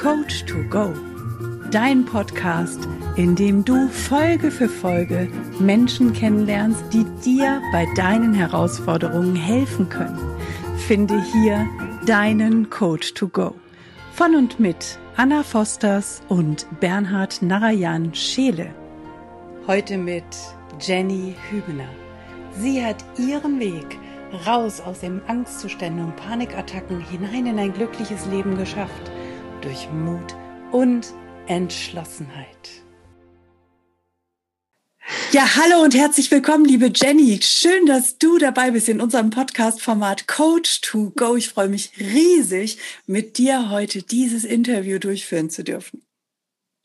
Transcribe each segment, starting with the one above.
Coach to Go, dein Podcast, in dem du Folge für Folge Menschen kennenlernst, die dir bei deinen Herausforderungen helfen können. Finde hier deinen Coach to Go. Von und mit Anna Fosters und Bernhard Narayan Scheele. Heute mit Jenny Hübner. Sie hat ihren Weg raus aus den Angstzuständen und Panikattacken hinein in ein glückliches Leben geschafft. Durch Mut und Entschlossenheit. Ja, hallo und herzlich willkommen, liebe Jenny. Schön, dass du dabei bist in unserem Podcast-Format Coach to Go. Ich freue mich riesig, mit dir heute dieses Interview durchführen zu dürfen.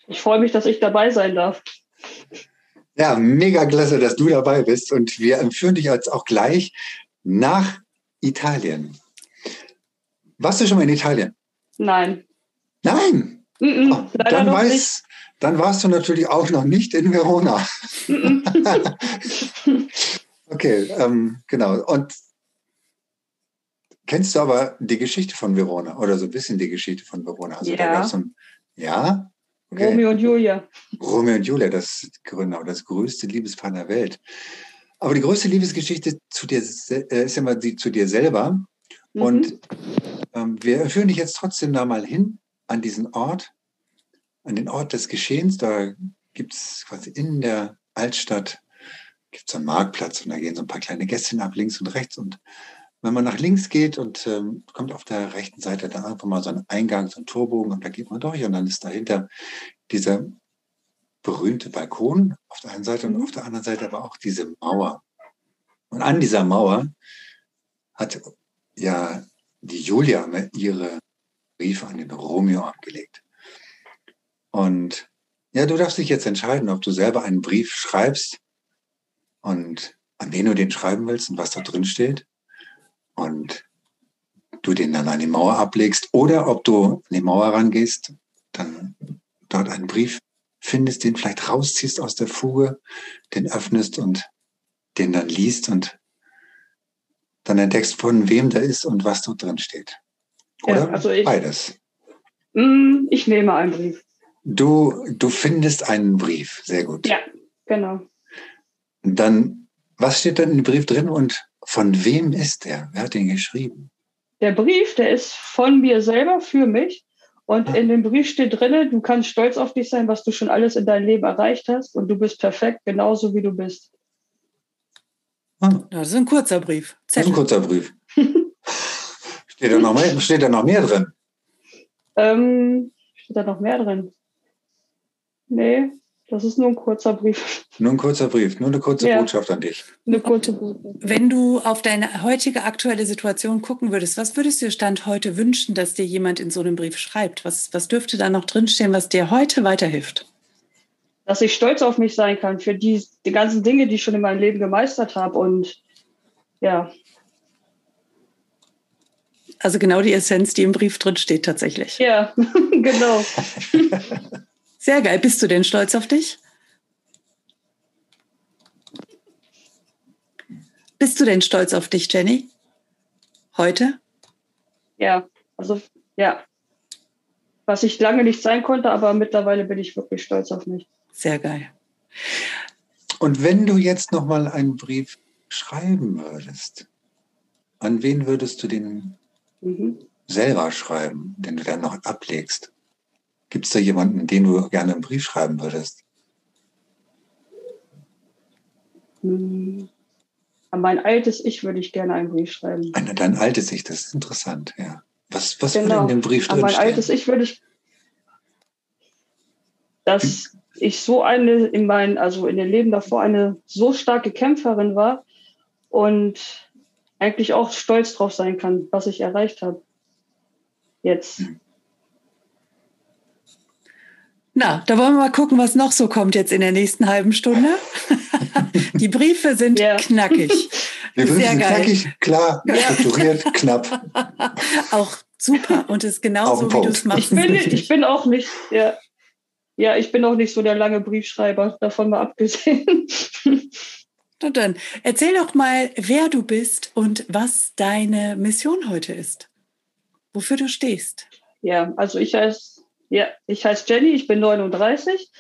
Ich freue mich, dass ich dabei sein darf. Ja, mega klasse, dass du dabei bist. Und wir empführen dich jetzt auch gleich nach Italien. Warst du schon mal in Italien? Nein. Nein? Mm -mm, oh, dann, weiß, dann warst du natürlich auch noch nicht in Verona. okay, ähm, genau. Und kennst du aber die Geschichte von Verona oder so ein bisschen die Geschichte von Verona? Also ja. So ein, ja? Okay. Romeo und Julia. Romeo und Julia, das genau das größte Liebespaar der Welt. Aber die größte Liebesgeschichte zu dir äh, ist immer die zu dir selber. Mhm. Und ähm, wir führen dich jetzt trotzdem da mal hin an diesen Ort, an den Ort des Geschehens. Da gibt es quasi in der Altstadt gibt einen Marktplatz und da gehen so ein paar kleine Gästchen ab, links und rechts. Und wenn man nach links geht und ähm, kommt auf der rechten Seite da einfach mal so ein Eingang, so ein Torbogen und da geht man durch und dann ist dahinter dieser berühmte Balkon auf der einen Seite und auf der anderen Seite aber auch diese Mauer. Und an dieser Mauer hat ja die Julia ihre Briefe an den Romeo abgelegt. Und ja, du darfst dich jetzt entscheiden, ob du selber einen Brief schreibst und an wen du den schreiben willst und was da drin steht. Und du den dann an die Mauer ablegst oder ob du an die Mauer rangehst, dann dort einen Brief findest, den vielleicht rausziehst aus der Fuge, den öffnest und den dann liest und dann entdeckst, von wem der ist und was dort drin steht. Oder ja, also ich, beides? Mm, ich nehme einen Brief. Du, du findest einen Brief, sehr gut. Ja, genau. Dann, was steht denn in dem Brief drin und von wem ist der? Wer hat den geschrieben? Der Brief, der ist von mir selber für mich. Und in dem Brief steht drin, du kannst stolz auf dich sein, was du schon alles in deinem Leben erreicht hast. Und du bist perfekt, genauso wie du bist. Ah. Das ist ein kurzer Brief. Das ist ein kurzer Brief. Steht, da noch mehr, steht da noch mehr drin? Ähm, steht da noch mehr drin? Nee, das ist nur ein kurzer Brief. Nur ein kurzer Brief, nur eine kurze ja. Botschaft an dich. Eine kurze Botschaft. Wenn du auf deine heutige aktuelle Situation gucken würdest, was würdest du dir Stand heute wünschen, dass dir jemand in so einem Brief schreibt? Was, was dürfte da noch drinstehen, was dir heute weiterhilft? Dass ich stolz auf mich sein kann für die, die ganzen Dinge, die ich schon in meinem Leben gemeistert habe. Und ja. Also genau die Essenz, die im Brief drin steht tatsächlich. Ja, genau. Sehr geil. Bist du denn stolz auf dich? Bist du denn stolz auf dich, Jenny? Heute? Ja, also ja. Was ich lange nicht sein konnte, aber mittlerweile bin ich wirklich stolz auf mich. Sehr geil. Und wenn du jetzt noch mal einen Brief schreiben würdest, an wen würdest du den mhm. selber schreiben, den du dann noch ablegst? Gibt es da jemanden, den du gerne einen Brief schreiben würdest? Hm. An mein altes Ich würde ich gerne einen Brief schreiben. An dein altes Ich, das ist interessant, ja. Was, was genau. würde in dem Brief drin An mein altes Ich würde ich, dass hm. ich so eine in meinen, also in dem Leben davor eine so starke Kämpferin war und eigentlich auch stolz drauf sein kann, was ich erreicht habe. Jetzt. Na, da wollen wir mal gucken, was noch so kommt jetzt in der nächsten halben Stunde. Die Briefe sind yeah. knackig. Die Briefe Sehr sind geil. knackig, klar, ja. strukturiert, knapp. Auch super und ist genauso, wie du es machst. Ich bin, ich bin auch nicht, ja, ja, ich bin auch nicht so der lange Briefschreiber, davon mal abgesehen. Na dann, erzähl doch mal, wer du bist und was deine Mission heute ist. Wofür du stehst. Ja, also ich als Ja, ich heiße Jenny, ich bin 39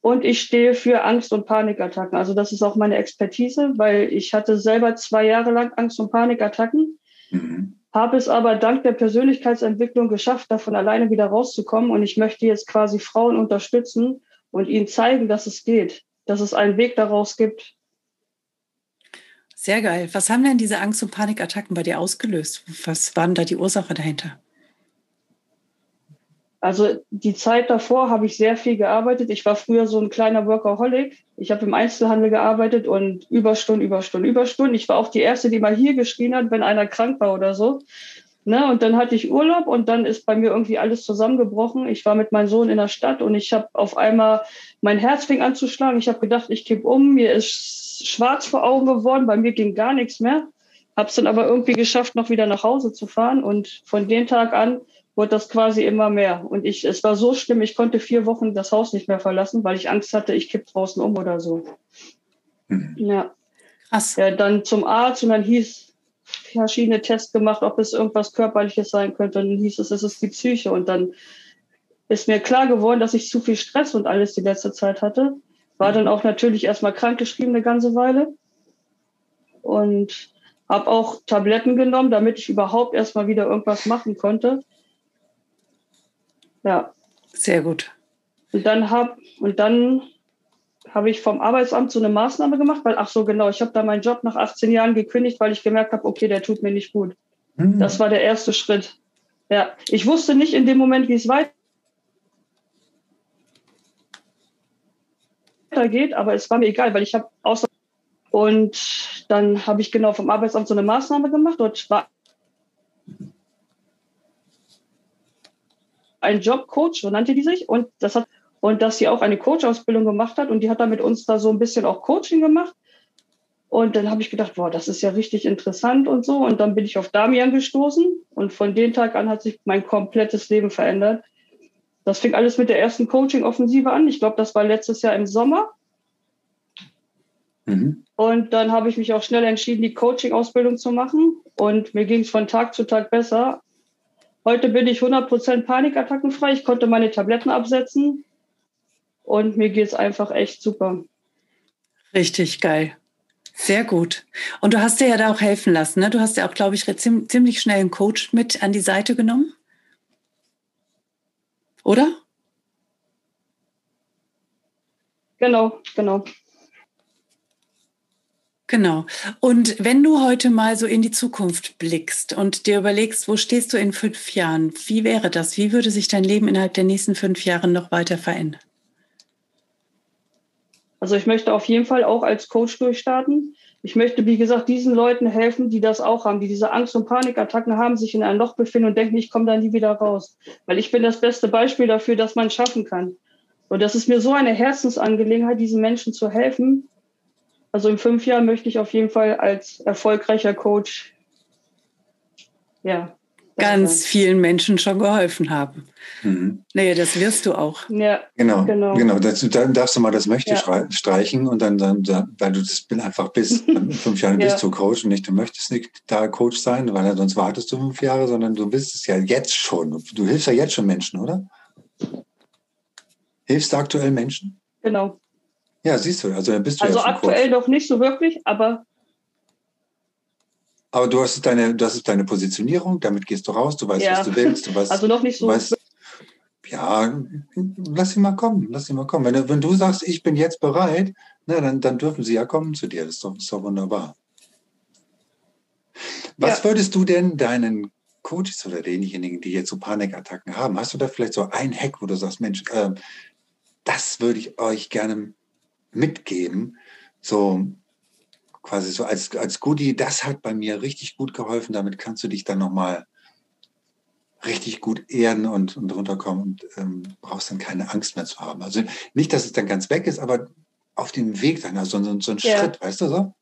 und ich stehe für Angst- und Panikattacken. Also das ist auch meine Expertise, weil ich hatte selber zwei Jahre lang Angst- und Panikattacken, mhm. habe es aber dank der Persönlichkeitsentwicklung geschafft, davon alleine wieder rauszukommen. Und ich möchte jetzt quasi Frauen unterstützen und ihnen zeigen, dass es geht, dass es einen Weg daraus gibt. Sehr geil. Was haben denn diese Angst- und Panikattacken bei dir ausgelöst? Was waren da die Ursache dahinter? Also die Zeit davor habe ich sehr viel gearbeitet. Ich war früher so ein kleiner Workaholic. Ich habe im Einzelhandel gearbeitet und Überstunden, Überstunden, Überstunden. Ich war auch die Erste, die mal hier geschrien hat, wenn einer krank war oder so. Ne? Und dann hatte ich Urlaub und dann ist bei mir irgendwie alles zusammengebrochen. Ich war mit meinem Sohn in der Stadt und ich habe auf einmal mein Herz fing an zu schlagen. Ich habe gedacht, ich kipp um. Mir ist schwarz vor Augen geworden. Bei mir ging gar nichts mehr. Habe es dann aber irgendwie geschafft, noch wieder nach Hause zu fahren. Und von dem Tag an wurde das quasi immer mehr. Und ich, es war so schlimm, ich konnte vier Wochen das Haus nicht mehr verlassen, weil ich Angst hatte, ich kipp draußen um oder so. Mhm. Ja. Krass. Ja, dann zum Arzt und dann hieß verschiedene Tests gemacht, ob es irgendwas Körperliches sein könnte. Und dann hieß es, es ist die Psyche. Und dann ist mir klar geworden, dass ich zu viel Stress und alles die letzte Zeit hatte. War dann auch natürlich erstmal krankgeschrieben eine ganze Weile. Und habe auch Tabletten genommen, damit ich überhaupt erstmal wieder irgendwas machen konnte. Ja. Sehr gut. Und dann habe und dann habe ich vom Arbeitsamt so eine Maßnahme gemacht, weil ach so genau, ich habe da meinen Job nach 18 Jahren gekündigt, weil ich gemerkt habe, okay, der tut mir nicht gut. Mhm. Das war der erste Schritt. Ja, ich wusste nicht in dem Moment, wie es weitergeht, aber es war mir egal, weil ich habe außer und dann habe ich genau vom Arbeitsamt so eine Maßnahme gemacht. Dort war ein Jobcoach, so nannte die sich, und das hat und dass sie auch eine Coach-Ausbildung gemacht hat und die hat dann mit uns da so ein bisschen auch Coaching gemacht. Und dann habe ich gedacht, boah, das ist ja richtig interessant und so. Und dann bin ich auf Damian gestoßen und von dem Tag an hat sich mein komplettes Leben verändert. Das fing alles mit der ersten Coaching-Offensive an. Ich glaube, das war letztes Jahr im Sommer. Mhm. Und dann habe ich mich auch schnell entschieden, die Coaching-Ausbildung zu machen. Und mir ging es von Tag zu Tag besser. Heute bin ich 100% panikattackenfrei. Ich konnte meine Tabletten absetzen und mir geht es einfach echt super. Richtig geil. Sehr gut. Und du hast dir ja da auch helfen lassen. Ne? Du hast ja auch, glaube ich, ziemlich schnell einen Coach mit an die Seite genommen. Oder? Genau, genau. Genau. Und wenn du heute mal so in die Zukunft blickst und dir überlegst, wo stehst du in fünf Jahren, wie wäre das? Wie würde sich dein Leben innerhalb der nächsten fünf Jahre noch weiter verändern? Also ich möchte auf jeden Fall auch als Coach durchstarten. Ich möchte, wie gesagt, diesen Leuten helfen, die das auch haben, die diese Angst- und Panikattacken haben, sich in einem Loch befinden und denken, ich komme da nie wieder raus. Weil ich bin das beste Beispiel dafür, dass man es schaffen kann. Und das ist mir so eine Herzensangelegenheit, diesen Menschen zu helfen, also in fünf Jahren möchte ich auf jeden Fall als erfolgreicher Coach, ja. Ganz sein. vielen Menschen schon geholfen haben. Mhm. Naja, das wirst du auch. Ja, genau. Genau. genau. Das, dann darfst du mal das Möchte ja. streichen und dann, dann, weil du das einfach bist. In fünf Jahren ja. bist du Coach und nicht, du möchtest nicht da Coach sein, weil sonst wartest du fünf Jahre, sondern du bist es ja jetzt schon. Du hilfst ja jetzt schon Menschen, oder? Hilfst du aktuell Menschen? Genau. Ja, siehst du, also dann bist du Also ja aktuell noch nicht so wirklich, aber. Aber du hast deine, das ist deine Positionierung, damit gehst du raus, du weißt, ja. was du willst, du weißt. Also noch nicht so. Weißt, ja, lass ihn mal kommen, lass ihn mal kommen. Wenn, wenn du sagst, ich bin jetzt bereit, na, dann, dann dürfen sie ja kommen zu dir. Das ist doch, ist doch wunderbar. Was ja. würdest du denn deinen Coaches oder denjenigen, die jetzt so Panikattacken haben, hast du da vielleicht so ein Hack, wo du sagst, Mensch, äh, das würde ich euch gerne mitgeben, so quasi so als, als Goodie, das hat bei mir richtig gut geholfen, damit kannst du dich dann nochmal richtig gut ehren und, und runterkommen und ähm, brauchst dann keine Angst mehr zu haben. Also nicht, dass es dann ganz weg ist, aber auf dem Weg dann, also so, so ein ja. Schritt, weißt du so?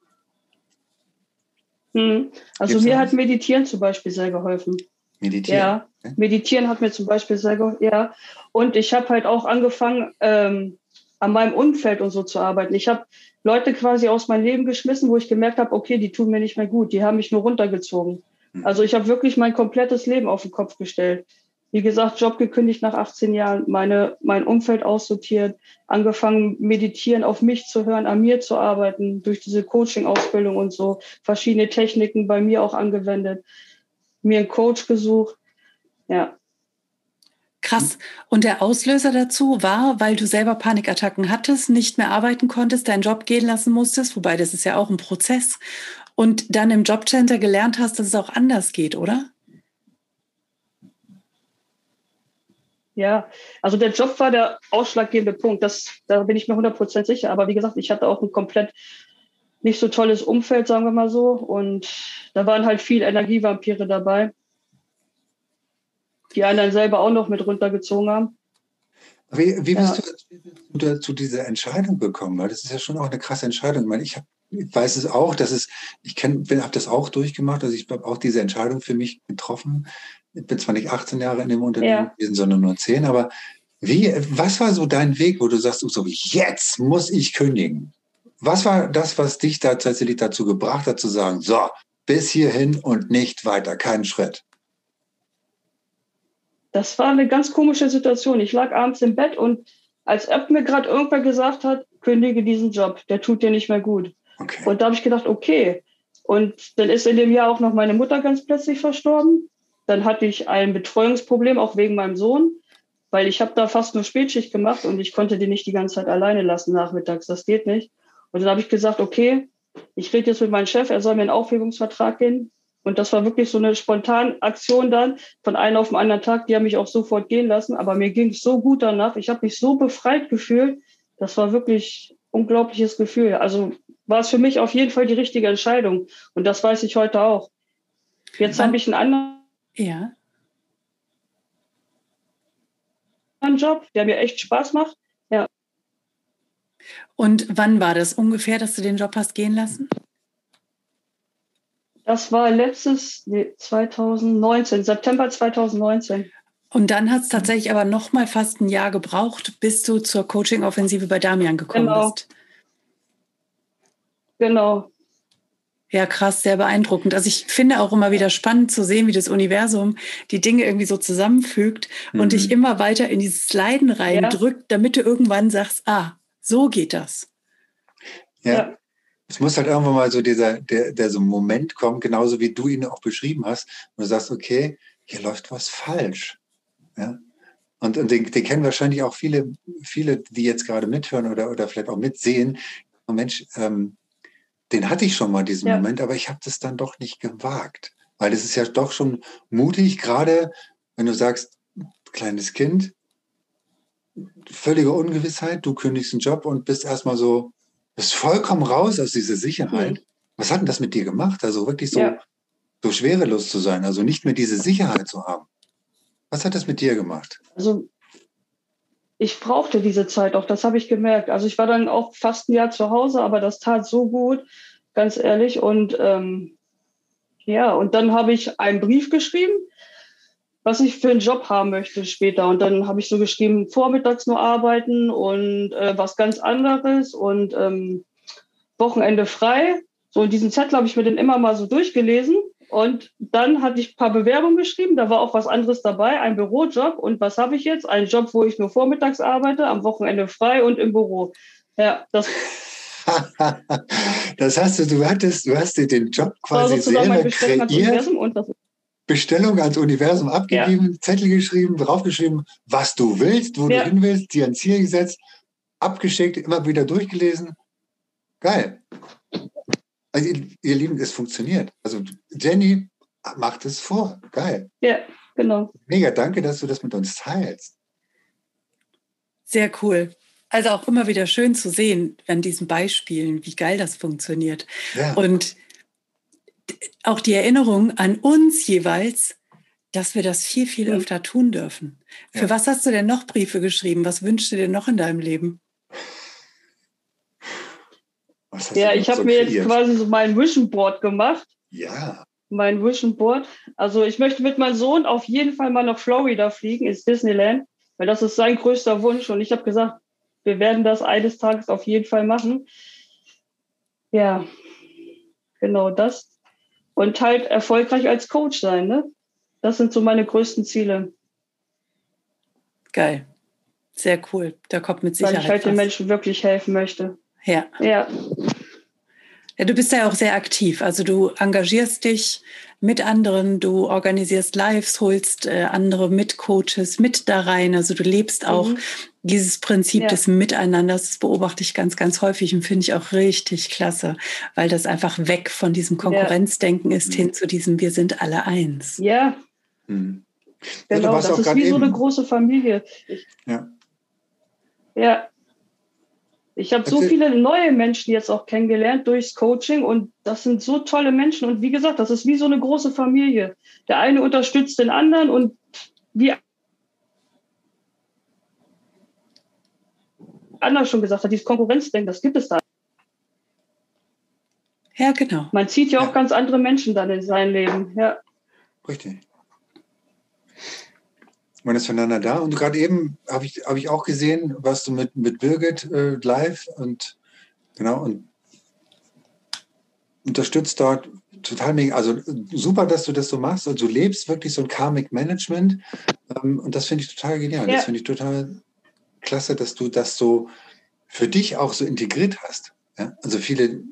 Hm. Also Gibt's mir hat Meditieren zum Beispiel sehr geholfen. Meditieren? Ja, okay. Meditieren hat mir zum Beispiel sehr geholfen, ja. Und ich habe halt auch angefangen, ähm, an meinem Umfeld und so zu arbeiten. Ich habe Leute quasi aus meinem Leben geschmissen, wo ich gemerkt habe, okay, die tun mir nicht mehr gut, die haben mich nur runtergezogen. Hm. Also ich habe wirklich mein komplettes Leben auf den Kopf gestellt. wie gesagt, Job gekündigt nach 18 Jahren, meine, mein Umfeld aussortiert, angefangen, meditieren, auf mich zu hören, an mir zu arbeiten, durch diese Coaching-Ausbildung und so, verschiedene Techniken bei mir auch angewendet, mir einen Coach gesucht. Ja, Krass. Und der Auslöser dazu war, weil du selber Panikattacken hattest, nicht mehr arbeiten konntest, deinen Job gehen lassen musstest, wobei das ist ja auch ein Prozess, und dann im Jobcenter gelernt hast, dass es auch anders geht, oder? Ja, also der Job war der ausschlaggebende Punkt. Das, da bin ich mir 100% sicher. Aber wie gesagt, ich hatte auch ein komplett nicht so tolles Umfeld, sagen wir mal so. Und da waren halt viel Energievampire dabei die einen dann selber auch noch mit runtergezogen haben. Wie, wie bist ja. du zu dieser Entscheidung gekommen? Weil das ist ja schon auch eine krasse Entscheidung. Ich meine, ich, hab, ich weiß es auch, dass es, ich habe das auch durchgemacht, also ich habe auch diese Entscheidung für mich getroffen. Ich bin zwar nicht 18 Jahre in dem Unternehmen ja. gewesen, sondern nur 10, aber wie, was war so dein Weg, wo du sagst, so, jetzt muss ich kündigen? Was war das, was dich da tatsächlich dazu gebracht hat, zu sagen, so, bis hierhin und nicht weiter, keinen Schritt? Das war eine ganz komische Situation. Ich lag abends im Bett und als ob mir gerade irgendwer gesagt hat, kündige diesen Job, der tut dir nicht mehr gut. Okay. Und da habe ich gedacht, okay. Und dann ist in dem Jahr auch noch meine Mutter ganz plötzlich verstorben. Dann hatte ich ein Betreuungsproblem, auch wegen meinem Sohn, weil ich habe da fast nur Spätschicht gemacht und ich konnte die nicht die ganze Zeit alleine lassen nachmittags. Das geht nicht. Und dann habe ich gesagt, okay, ich rede jetzt mit meinem Chef, er soll mir einen Aufhebungsvertrag geben. Und das war wirklich so eine spontane Aktion dann von einem auf den anderen Tag. Die haben mich auch sofort gehen lassen. Aber mir ging es so gut danach. Ich habe mich so befreit gefühlt. Das war wirklich unglaubliches Gefühl. Also war es für mich auf jeden Fall die richtige Entscheidung. Und das weiß ich heute auch. Jetzt habe ich einen anderen ja. Job, der mir echt Spaß macht. Ja. Und wann war das ungefähr, dass du den Job hast gehen lassen? Das war letztes, nee, 2019, September 2019. Und dann hat es tatsächlich aber noch mal fast ein Jahr gebraucht, bis du zur Coaching-Offensive bei Damian gekommen genau. bist. Genau. Ja, krass, sehr beeindruckend. Also ich finde auch immer wieder spannend zu sehen, wie das Universum die Dinge irgendwie so zusammenfügt mhm. und dich immer weiter in dieses Leiden reindrückt, ja. damit du irgendwann sagst, ah, so geht das. Ja. ja. Es muss halt irgendwann mal so dieser, der, der so Moment kommen, genauso wie du ihn auch beschrieben hast, wo du sagst, okay, hier läuft was falsch. Ja? Und, und den, den kennen wahrscheinlich auch viele, viele, die jetzt gerade mithören oder, oder vielleicht auch mitsehen. Oh Mensch, ähm, den hatte ich schon mal, diesen ja. Moment, aber ich habe das dann doch nicht gewagt. Weil es ist ja doch schon mutig, gerade wenn du sagst, kleines Kind, völlige Ungewissheit, du kündigst einen Job und bist erstmal so, bist vollkommen raus aus dieser Sicherheit. Mhm. Was hat denn das mit dir gemacht? Also wirklich so, ja. so schwerelos zu sein, also nicht mehr diese Sicherheit zu haben. Was hat das mit dir gemacht? Also ich brauchte diese Zeit auch, das habe ich gemerkt. Also ich war dann auch fast ein Jahr zu Hause, aber das tat so gut, ganz ehrlich. Und ähm, ja, und dann habe ich einen Brief geschrieben was ich für einen Job haben möchte später. Und dann habe ich so geschrieben, vormittags nur arbeiten und äh, was ganz anderes und ähm, Wochenende frei. So in diesen Zettel habe ich mir dann immer mal so durchgelesen. Und dann hatte ich ein paar Bewerbungen geschrieben, da war auch was anderes dabei, ein Bürojob. Und was habe ich jetzt? Ein Job, wo ich nur vormittags arbeite, am Wochenende frei und im Büro. Ja, das. das heißt, du hattest, du hast dir den Job quasi selber kreiert. Und das Bestellung ans Universum abgegeben, ja. Zettel geschrieben, draufgeschrieben, was du willst, wo ja. du hin willst, dir ein Ziel gesetzt, abgeschickt, immer wieder durchgelesen. Geil. Also ihr, ihr Lieben, es funktioniert. Also Jenny macht es vor. Geil. Ja, genau. Mega, danke, dass du das mit uns teilst. Sehr cool. Also auch immer wieder schön zu sehen an diesen Beispielen, wie geil das funktioniert. Ja. Und auch die Erinnerung an uns jeweils, dass wir das viel, viel mhm. öfter tun dürfen. Für ja. was hast du denn noch Briefe geschrieben? Was wünschst du dir noch in deinem Leben? Ja, ich habe so mir jetzt quasi so mein Vision Board gemacht. Ja. Mein Vision Board. Also ich möchte mit meinem Sohn auf jeden Fall mal nach Florida fliegen, ins Disneyland, weil das ist sein größter Wunsch. Und ich habe gesagt, wir werden das eines Tages auf jeden Fall machen. Ja, genau das und halt erfolgreich als Coach sein. Ne? Das sind so meine größten Ziele. Geil. Sehr cool. Da kommt mit Sicherheit. Weil ich halt was. den Menschen wirklich helfen möchte. Ja. Ja. Ja, du bist ja auch sehr aktiv. Also du engagierst dich mit anderen, du organisierst Lives, holst äh, andere Mitcoaches mit da rein. Also du lebst auch mhm. dieses Prinzip ja. des Miteinanders. Das beobachte ich ganz, ganz häufig und finde ich auch richtig klasse, weil das einfach weg von diesem Konkurrenzdenken ja. ist mhm. hin zu diesem Wir sind alle eins. Ja. Mhm. Genau, das ist wie eben. so eine große Familie. Ich, ja. Ja, ich habe so viele neue Menschen jetzt auch kennengelernt durchs Coaching und das sind so tolle Menschen. Und wie gesagt, das ist wie so eine große Familie. Der eine unterstützt den anderen und wie Anna schon gesagt hat, dieses Konkurrenzdenken, das gibt es da. Ja, genau. Man zieht ja auch ganz andere Menschen dann in sein Leben. Ja. Richtig man ist voneinander da. Und gerade eben habe ich, hab ich auch gesehen, was du mit, mit Birgit äh, live und genau und unterstützt dort total mega. Also super, dass du das so machst. Also du lebst wirklich so ein Karmic Management. Ähm, und das finde ich total genial. Ja. Das finde ich total klasse, dass du das so für dich auch so integriert hast. Ja? Also viele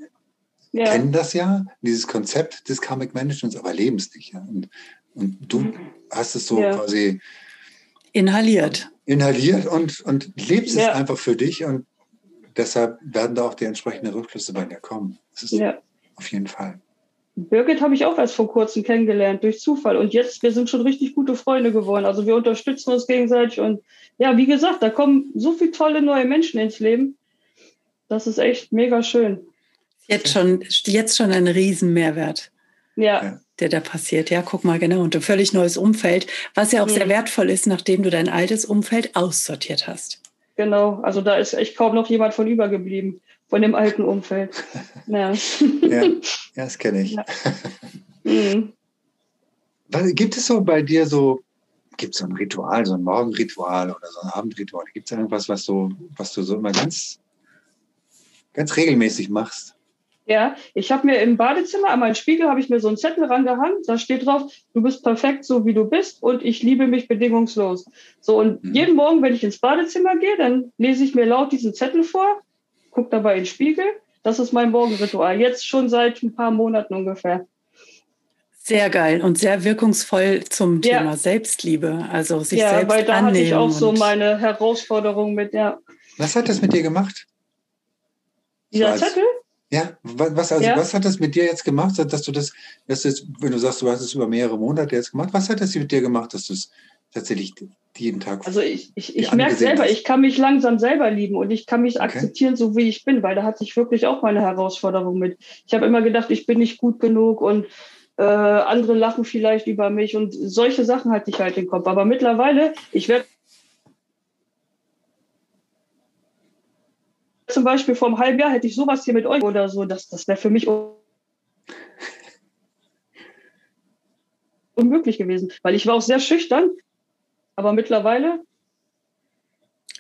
ja. kennen das ja, dieses Konzept des Karmic Managements, aber leben es nicht. Ja? Und, und du mhm. hast es so quasi Inhaliert. Inhaliert und, und lebst ja. es einfach für dich und deshalb werden da auch die entsprechenden Rückschlüsse bei dir kommen. Das ist ja. auf jeden Fall. Birgit habe ich auch erst vor kurzem kennengelernt, durch Zufall. Und jetzt, wir sind schon richtig gute Freunde geworden. Also wir unterstützen uns gegenseitig. Und ja, wie gesagt, da kommen so viele tolle neue Menschen ins Leben. Das ist echt mega schön. Jetzt schon, jetzt schon ein Riesenmehrwert. Ja. ja der da passiert. Ja, guck mal, genau. Und ein völlig neues Umfeld, was ja auch mhm. sehr wertvoll ist, nachdem du dein altes Umfeld aussortiert hast. Genau, also da ist echt kaum noch jemand von übergeblieben, von dem alten Umfeld. Ja, ja, das kenne ich. Ja. Mhm. Gibt es so bei dir so, gibt es so ein Ritual, so ein Morgenritual oder so ein Abendritual? Gibt es irgendwas, was, so, was du so immer ganz, ganz regelmäßig machst? Ja, ich habe mir im Badezimmer an meinen Spiegel habe ich mir so einen Zettel rangehangen, da steht drauf, du bist perfekt so wie du bist und ich liebe mich bedingungslos. So und mhm. jeden Morgen, wenn ich ins Badezimmer gehe, dann lese ich mir laut diesen Zettel vor, gucke dabei in den Spiegel. Das ist mein Morgenritual, jetzt schon seit ein paar Monaten ungefähr. Sehr geil und sehr wirkungsvoll zum ja. Thema Selbstliebe, also sich ja, selbst weil da annehmen hatte ich auch so meine Herausforderung mit, ja. Was hat das mit dir gemacht? Dieser so Zettel? Ja, was, also, ja. was hat das mit dir jetzt gemacht, dass du das, dass du jetzt, wenn du sagst, du hast es über mehrere Monate jetzt gemacht, was hat das mit dir gemacht, dass du es tatsächlich jeden Tag. Also ich, ich, ich merke selber, hast? ich kann mich langsam selber lieben und ich kann mich okay. akzeptieren, so wie ich bin, weil da hatte ich wirklich auch meine Herausforderung mit. Ich habe immer gedacht, ich bin nicht gut genug und äh, andere lachen vielleicht über mich und solche Sachen hatte ich halt im Kopf. Aber mittlerweile, ich werde zum Beispiel vor einem halben Jahr hätte ich sowas hier mit euch oder so, das, das wäre für mich unmöglich gewesen, weil ich war auch sehr schüchtern, aber mittlerweile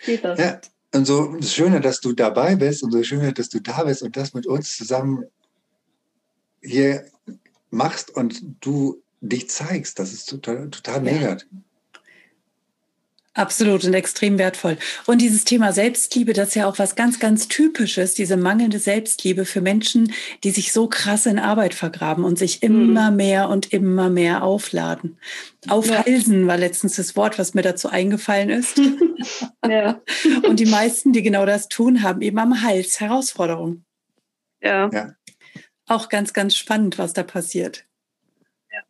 geht das. Ja, und so schöner, dass du dabei bist und so schöner, dass du da bist und das mit uns zusammen hier machst und du dich zeigst, das ist total, total mega. Absolut und extrem wertvoll. Und dieses Thema Selbstliebe, das ist ja auch was ganz, ganz Typisches, diese mangelnde Selbstliebe für Menschen, die sich so krass in Arbeit vergraben und sich immer mhm. mehr und immer mehr aufladen. Aufhalsen ja. war letztens das Wort, was mir dazu eingefallen ist. ja. Und die meisten, die genau das tun, haben eben am Hals Herausforderungen. Ja. ja. Auch ganz, ganz spannend, was da passiert. Ja,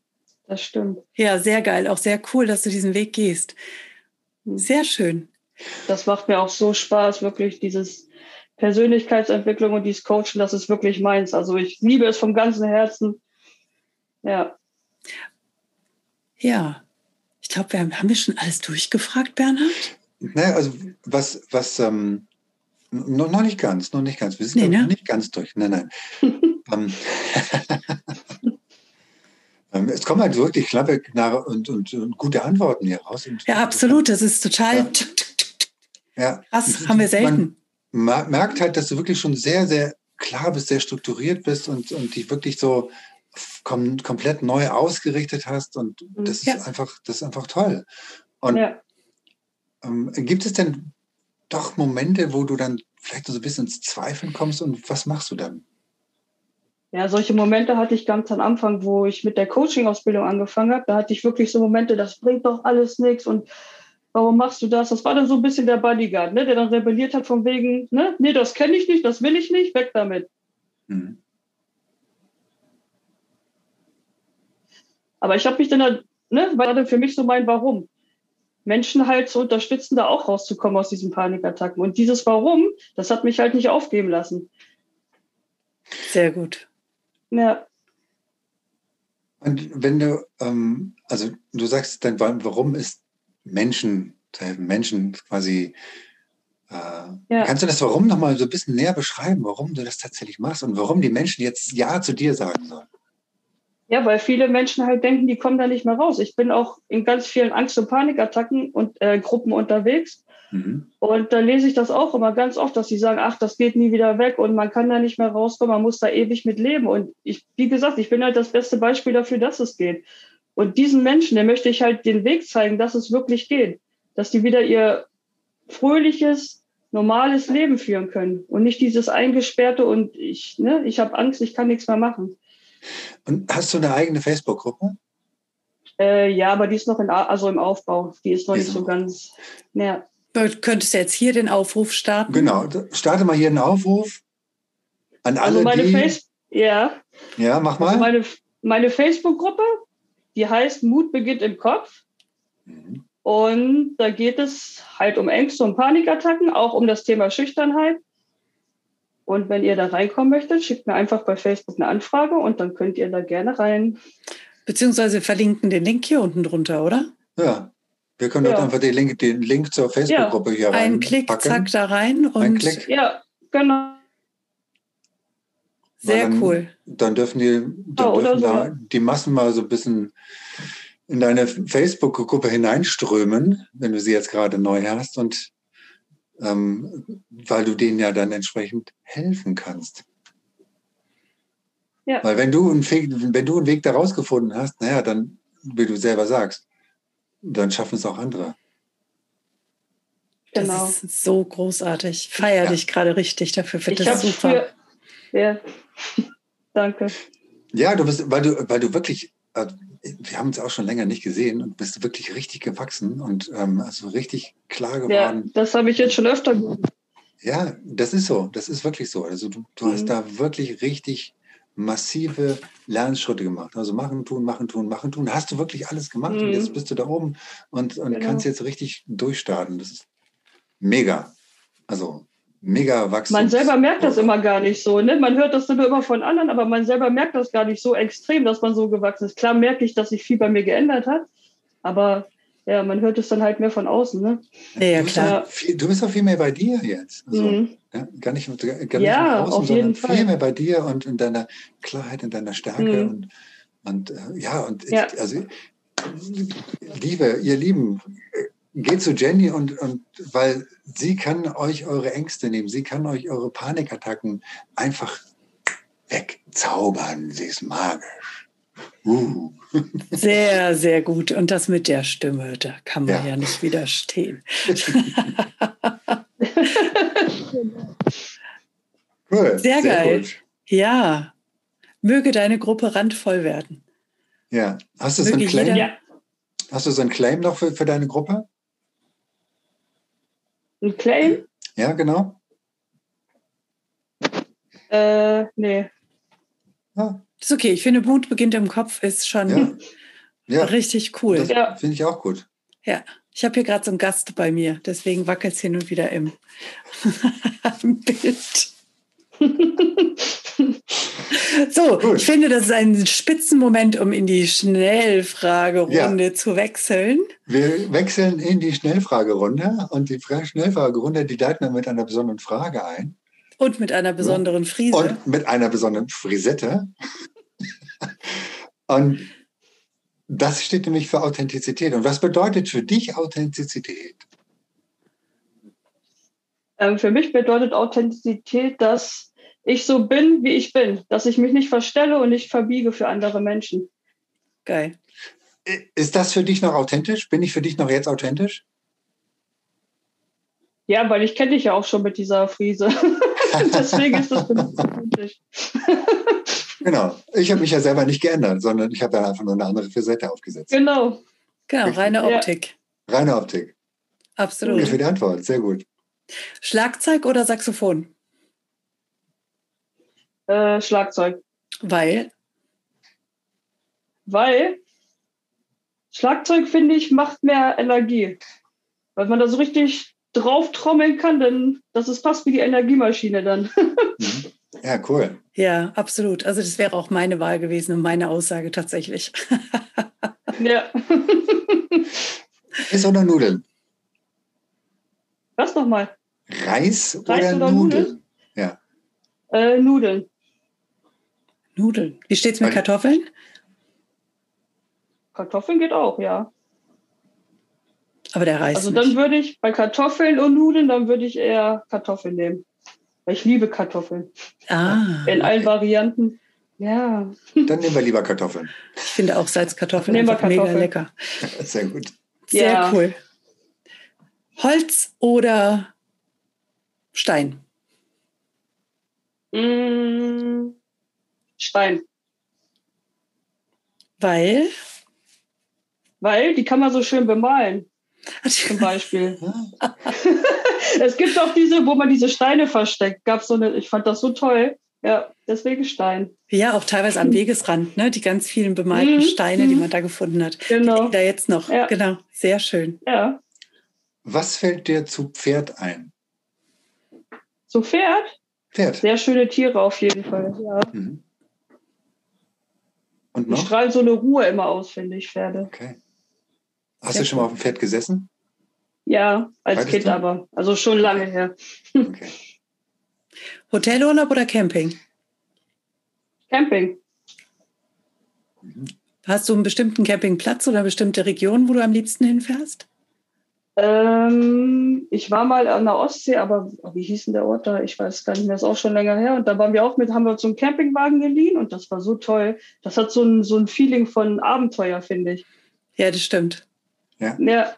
das stimmt. Ja, sehr geil. Auch sehr cool, dass du diesen Weg gehst. Sehr schön. Das macht mir auch so Spaß, wirklich dieses Persönlichkeitsentwicklung und dieses Coaching, das ist wirklich meins. Also ich liebe es vom ganzen Herzen. Ja. Ja. Ich glaube, wir haben, haben wir schon alles durchgefragt, Bernhard? Naja, also was, was ähm, noch, noch nicht ganz, noch nicht ganz. Wir sind nee, ne? nicht ganz durch. Nein, nein. Ähm, es kommen halt wirklich knappe und, und, und, gute Antworten hier raus. Ja, absolut. Das ist total ja. krass. Haben wir selten. Man merkt halt, dass du wirklich schon sehr, sehr klar bist, sehr strukturiert bist und, und dich wirklich so kom komplett neu ausgerichtet hast. Und mhm. das ja. ist einfach, das ist einfach toll. Und ja. ähm, gibt es denn doch Momente, wo du dann vielleicht so ein bisschen ins Zweifeln kommst und was machst du dann? Ja, solche Momente hatte ich ganz am Anfang, wo ich mit der Coaching-Ausbildung angefangen habe. Da hatte ich wirklich so Momente, das bringt doch alles nichts und warum machst du das? Das war dann so ein bisschen der Bodyguard, ne, der dann rebelliert hat von wegen, ne, nee, das kenne ich nicht, das will ich nicht, weg damit. Mhm. Aber ich habe mich dann, ne, war dann für mich so mein Warum. Menschen halt zu unterstützen, da auch rauszukommen aus diesen Panikattacken. Und dieses Warum, das hat mich halt nicht aufgeben lassen. Sehr gut. Ja. Und wenn du, ähm, also du sagst, dein Warum ist Menschen zu helfen, Menschen quasi. Äh, ja. Kannst du das Warum nochmal so ein bisschen näher beschreiben, warum du das tatsächlich machst und warum die Menschen jetzt Ja zu dir sagen sollen? Ja, weil viele Menschen halt denken, die kommen da nicht mehr raus. Ich bin auch in ganz vielen Angst- und Panikattacken und äh, Gruppen unterwegs. Mhm. Und da lese ich das auch immer ganz oft, dass sie sagen, ach, das geht nie wieder weg und man kann da nicht mehr rauskommen, man muss da ewig mit leben. Und ich, wie gesagt, ich bin halt das beste Beispiel dafür, dass es geht. Und diesen Menschen, der möchte ich halt den Weg zeigen, dass es wirklich geht. Dass die wieder ihr fröhliches, normales Leben führen können und nicht dieses eingesperrte und ich, ne, ich habe Angst, ich kann nichts mehr machen. Und hast du eine eigene Facebook-Gruppe? Äh, ja, aber die ist noch in, also im Aufbau. Die ist noch ist nicht so ganz. Ja. Du könntest jetzt hier den Aufruf starten. Genau, starte mal hier den Aufruf an alle, also meine die... Face ja. Ja, mach mal. Also meine, meine Facebook-Gruppe, die heißt Mut beginnt im Kopf. Mhm. Und da geht es halt um Ängste und Panikattacken, auch um das Thema Schüchternheit. Und wenn ihr da reinkommen möchtet, schickt mir einfach bei Facebook eine Anfrage und dann könnt ihr da gerne rein. Beziehungsweise verlinken den Link hier unten drunter, oder? Ja. Wir können ja. einfach den Link, den Link zur Facebook-Gruppe ja. hier rein. Ein Klick, packen. zack, da rein. Und Ein Klick. Ja, genau. Sehr dann, cool. Dann dürfen die, dann oh, dürfen so. da die Massen mal so ein bisschen in deine Facebook-Gruppe hineinströmen, wenn du sie jetzt gerade neu hast. Und ähm, weil du denen ja dann entsprechend helfen kannst. Ja. Weil wenn du, einen Weg, wenn du einen Weg daraus gefunden hast, naja, dann, wie du selber sagst, dann schaffen es auch andere. Genau. Das ist so großartig. Ich feiere ja. dich gerade richtig dafür. Finde das super. Für, ja, danke. Ja, du bist, weil du, weil du wirklich, äh, wir haben uns auch schon länger nicht gesehen und bist wirklich richtig gewachsen und ähm, also richtig klar geworden. Ja, das habe ich jetzt schon öfter gehört. Ja, das ist so. Das ist wirklich so. Also du, du mhm. hast da wirklich richtig massive Lernschritte gemacht. Also machen, tun, machen, tun, machen, tun. Hast du wirklich alles gemacht mhm. und jetzt bist du da oben und, und genau. kannst jetzt richtig durchstarten. Das ist mega. Also mega Wachstum. Man selber merkt das immer gar nicht so. Ne? Man hört das nur immer von anderen, aber man selber merkt das gar nicht so extrem, dass man so gewachsen ist. Klar merke ich, dass sich viel bei mir geändert hat, aber ja, man hört es dann halt mehr von außen. Ne? Ja, ja klar. Viel, du bist auch viel mehr bei dir jetzt. Also, mhm. Ja, gar nicht, gar nicht ja, außen, auf jeden sondern viel mehr bei dir und in deiner Klarheit, in deiner Stärke. Mhm. Und, und äh, ja, und ja. Ich, also Liebe, ihr Lieben, geht zu Jenny und, und weil sie kann euch eure Ängste nehmen, sie kann euch eure Panikattacken einfach wegzaubern. Sie ist magisch. Uh. Sehr, sehr gut. Und das mit der Stimme, da kann man ja, ja nicht widerstehen. cool. Sehr, sehr geil. Gut. Ja. Möge deine Gruppe randvoll werden. Ja. Hast du so einen Claim? Ja. Hast du so einen Claim noch für, für deine Gruppe? Ein Claim? Ja, genau. Äh, nee. Ja. Ist okay. Ich finde, Mut beginnt im Kopf ist schon ja. Ja. richtig cool. Ja. finde ich auch gut. Ja. Ich habe hier gerade so einen Gast bei mir, deswegen wackelt es hin und wieder im, im Bild. so, Gut. ich finde, das ist ein Spitzenmoment, um in die Schnellfragerunde ja. zu wechseln. Wir wechseln in die Schnellfragerunde und die Schnellfragerunde, die leiten wir mit einer besonderen Frage ein. Und mit einer besonderen Frise. Und mit einer besonderen Frisette. und das steht nämlich für Authentizität. Und was bedeutet für dich Authentizität? Ähm, für mich bedeutet Authentizität, dass ich so bin, wie ich bin, dass ich mich nicht verstelle und nicht verbiege für andere Menschen. Geil. Ist das für dich noch authentisch? Bin ich für dich noch jetzt authentisch? Ja, weil ich kenne dich ja auch schon mit dieser Friese. Deswegen ist das für mich so mutig. Genau. Ich habe mich ja selber nicht geändert, sondern ich habe ja einfach nur eine andere Facette aufgesetzt. Genau. Genau, reine Optik. Ja. Reine Optik. Absolut. Danke für die Antwort. Sehr gut. Schlagzeug oder Saxophon? Äh, Schlagzeug. Weil? Weil Schlagzeug, finde ich, macht mehr Energie. Weil man da so richtig drauf trommeln kann, dann das ist fast wie die Energiemaschine dann. Mhm. Ja, cool. Ja, absolut. Also das wäre auch meine Wahl gewesen und meine Aussage tatsächlich. ja. Reis oder Nudeln? Was nochmal? Reis, Reis oder, oder, Nudeln? Nudeln? Ja. Äh, Nudeln. Nudeln. Wie steht es mit Kartoffeln? Kartoffeln geht auch, ja. Aber der Reis. Also dann nicht. würde ich bei Kartoffeln und Nudeln, dann würde ich eher Kartoffeln nehmen. Weil ich liebe Kartoffeln. Ah. In allen Varianten. Ja. Dann nehmen wir lieber Kartoffeln. Ich finde auch Salzkartoffeln nehmen einfach mega lecker. Sehr gut. Sehr ja. cool. Holz oder Stein? Mm, Stein. Weil? Weil die kann man so schön bemalen. Zum Beispiel. es gibt auch diese, wo man diese Steine versteckt. Gab so eine, ich fand das so toll. Ja, deswegen Stein. Ja, auch teilweise am Wegesrand, ne? Die ganz vielen bemalten mhm. Steine, die mhm. man da gefunden hat. Genau. Die da jetzt noch. Ja. Genau. Sehr schön. Ja. Was fällt dir zu Pferd ein? Zu Pferd? Pferd. Sehr schöne Tiere auf jeden Fall, ja. Mhm. Und noch? Die strahlen so eine Ruhe immer aus, finde ich, Pferde. Okay. Hast ja. du schon mal auf dem Pferd gesessen? Ja, als Reitest Kind du? aber. Also schon lange her. Okay. Hotelurlaub oder Camping? Camping. Hast du einen bestimmten Campingplatz oder eine bestimmte Region, wo du am liebsten hinfährst? Ähm, ich war mal an der Ostsee, aber wie hieß denn der Ort da? Ich weiß gar nicht mehr, ist auch schon länger her. Und da waren wir auch mit, haben wir uns so einen Campingwagen geliehen und das war so toll. Das hat so ein, so ein Feeling von Abenteuer, finde ich. Ja, das stimmt. Ja. ja.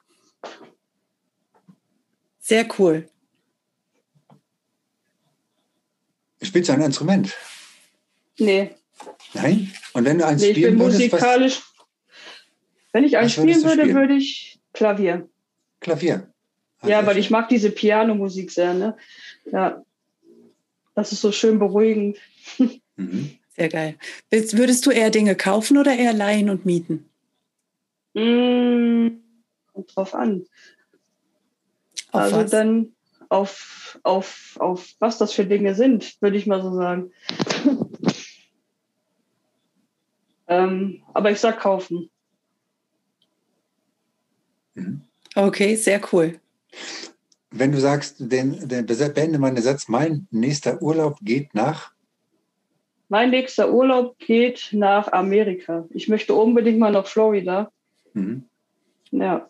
Sehr cool. Spielst du ein Instrument? Nee. Nein? Und wenn du eins nee, spielen ich bin würdest, musikalisch. Wenn ich eins spielen würde, spielen? würde ich Klavier. Klavier. Ah, ja, weil ich mag diese Pianomusik sehr, ne? Ja. Das ist so schön beruhigend. Mhm. Sehr geil. Würdest du eher Dinge kaufen oder eher leihen und mieten? Mmh, kommt drauf an. Auf also was? dann auf, auf, auf was das für Dinge sind, würde ich mal so sagen. ähm, aber ich sag kaufen. Okay, sehr cool. Wenn du sagst, den, den beende meinen Satz, mein nächster Urlaub geht nach? Mein nächster Urlaub geht nach Amerika. Ich möchte unbedingt mal nach Florida. Mhm. Ja.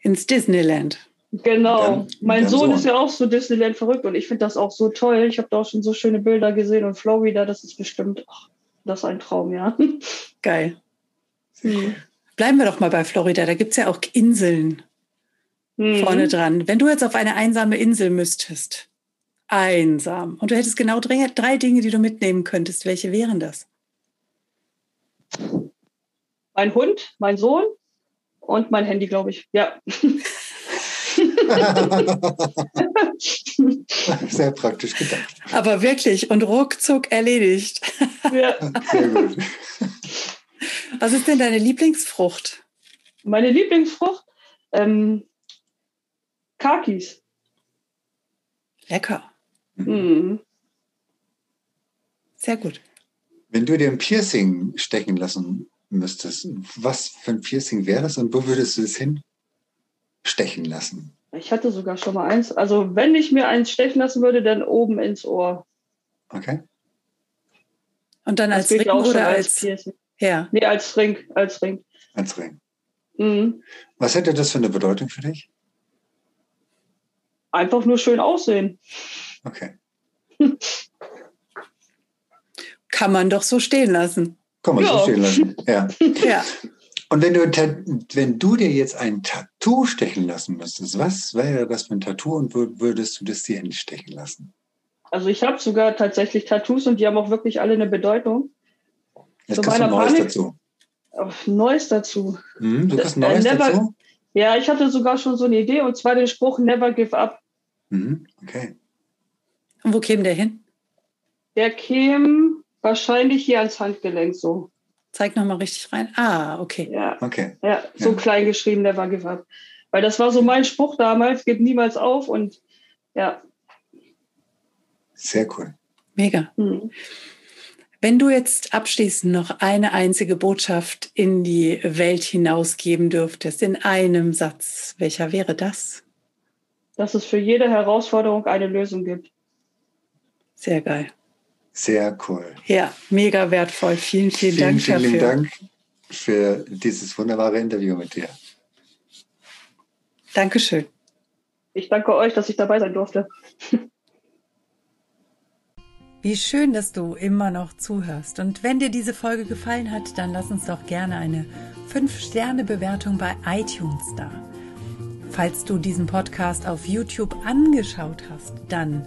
Ins Disneyland. Genau. Dann, mein Sohn so. ist ja auch so Disneyland verrückt und ich finde das auch so toll. Ich habe da auch schon so schöne Bilder gesehen und Florida, das ist bestimmt, ach, das ist ein Traum, ja. Geil. Hm. Bleiben wir doch mal bei Florida. Da gibt es ja auch Inseln Mhm. vorne dran. Wenn du jetzt auf eine einsame Insel müsstest, einsam, und du hättest genau drei, drei Dinge, die du mitnehmen könntest, welche wären das? Mein Hund, mein Sohn und mein Handy, glaube ich. Ja. Sehr praktisch gedacht. Aber wirklich und ruckzuck erledigt. ja. Sehr gut. Was ist denn deine Lieblingsfrucht? Meine Lieblingsfrucht? Ähm, Kakis. Lecker. Mhm. Sehr gut. Wenn du dir ein Piercing stechen lassen müsstest, was für ein Piercing wäre das und wo würdest du es hinstechen lassen? Ich hatte sogar schon mal eins. Also wenn ich mir eins stechen lassen würde, dann oben ins Ohr. Okay. Und dann als Ring oder als als. Piercing. Ja. Nee, als Ring. Als Ring. Als Ring. Mhm. Was hätte das für eine Bedeutung für dich? Einfach nur schön aussehen. Okay. Kann man doch so stehen lassen. Kann man Ja. so stehen lassen. Ja. Ja. Und wenn du, wenn du dir jetzt ein Tattoo stechen lassen müsstest, was wäre das für ein Tattoo und würdest du das dir entstechen lassen? Also ich habe sogar tatsächlich Tattoos und die haben auch wirklich alle eine Bedeutung. Jetzt kriegst du Neues Panik, dazu. Neues dazu. Hm, du kriegst Neues never, dazu? Ja, ich hatte sogar schon so eine Idee und zwar den Spruch Never give up. Mhm, okay. Und wo käme der hin? Der käme wahrscheinlich hier ans Handgelenk so. Zeig nochmal richtig rein. Ah, okay. Ja, okay. ja so ja. klein geschrieben, Never give up. Weil das war so mein Spruch damals, geht niemals auf und ja. Sehr cool. Mega. Mhm. Wenn du jetzt abschließend noch eine einzige Botschaft in die Welt hinausgeben dürftest, in einem Satz, welcher wäre das? Dass es für jede Herausforderung eine Lösung gibt. Sehr geil. Sehr cool. Ja, mega wertvoll. Vielen, vielen, vielen Dank vielen, dafür. Vielen Dank für dieses wunderbare Interview mit dir. Dankeschön. Ich danke euch, dass ich dabei sein durfte. Wie schön, dass du immer noch zuhörst. Und wenn dir diese Folge gefallen hat, dann lass uns doch gerne eine 5-Sterne-Bewertung bei iTunes da. Falls du diesen Podcast auf YouTube angeschaut hast, dann